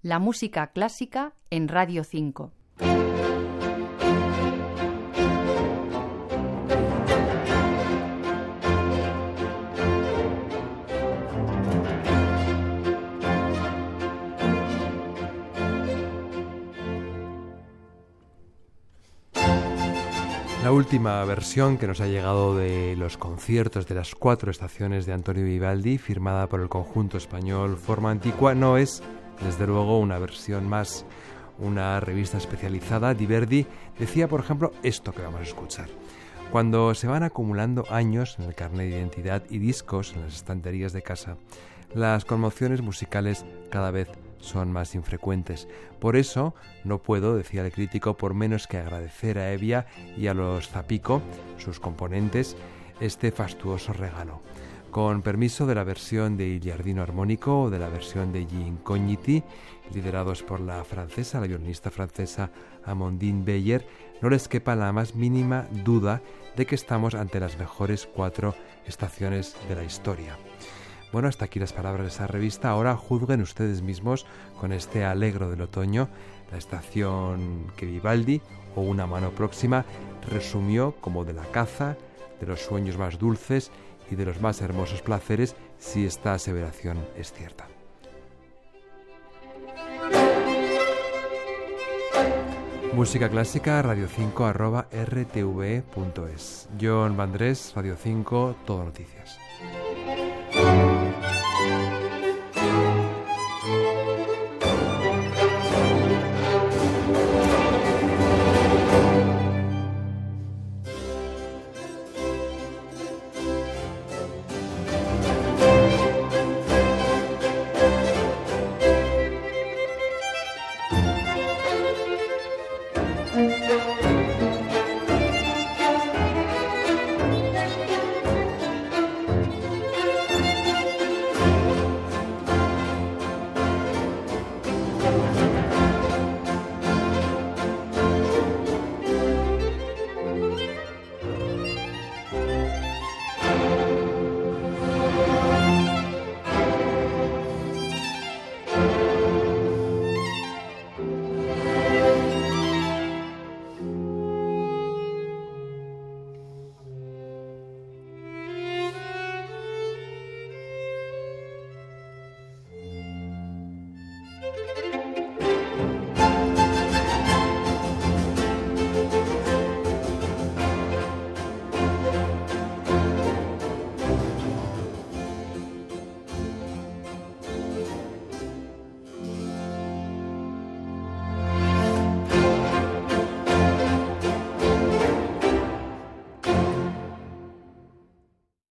La música clásica en Radio 5. La última versión que nos ha llegado de los conciertos de las cuatro estaciones de Antonio Vivaldi, firmada por el conjunto español Forma Antigua, no es, desde luego, una versión más. Una revista especializada, Diverdi, decía, por ejemplo, esto que vamos a escuchar. Cuando se van acumulando años en el carnet de identidad y discos en las estanterías de casa, las conmociones musicales cada vez son más infrecuentes. Por eso no puedo, decía el crítico, por menos que agradecer a Evia y a los Zapico, sus componentes, este fastuoso regalo. Con permiso de la versión de Il Giardino Armónico o de la versión de Gli Incogniti, liderados por la francesa, la violinista francesa Amandine Beyer, no les quepa la más mínima duda de que estamos ante las mejores cuatro estaciones de la historia. Bueno, hasta aquí las palabras de esa revista. Ahora juzguen ustedes mismos con este alegro del otoño la estación que Vivaldi o una mano próxima resumió como de la caza, de los sueños más dulces y de los más hermosos placeres si esta aseveración es cierta. Música clásica radio 5 arroba rtv.es. John Vandrés, Radio 5, Todo Noticias.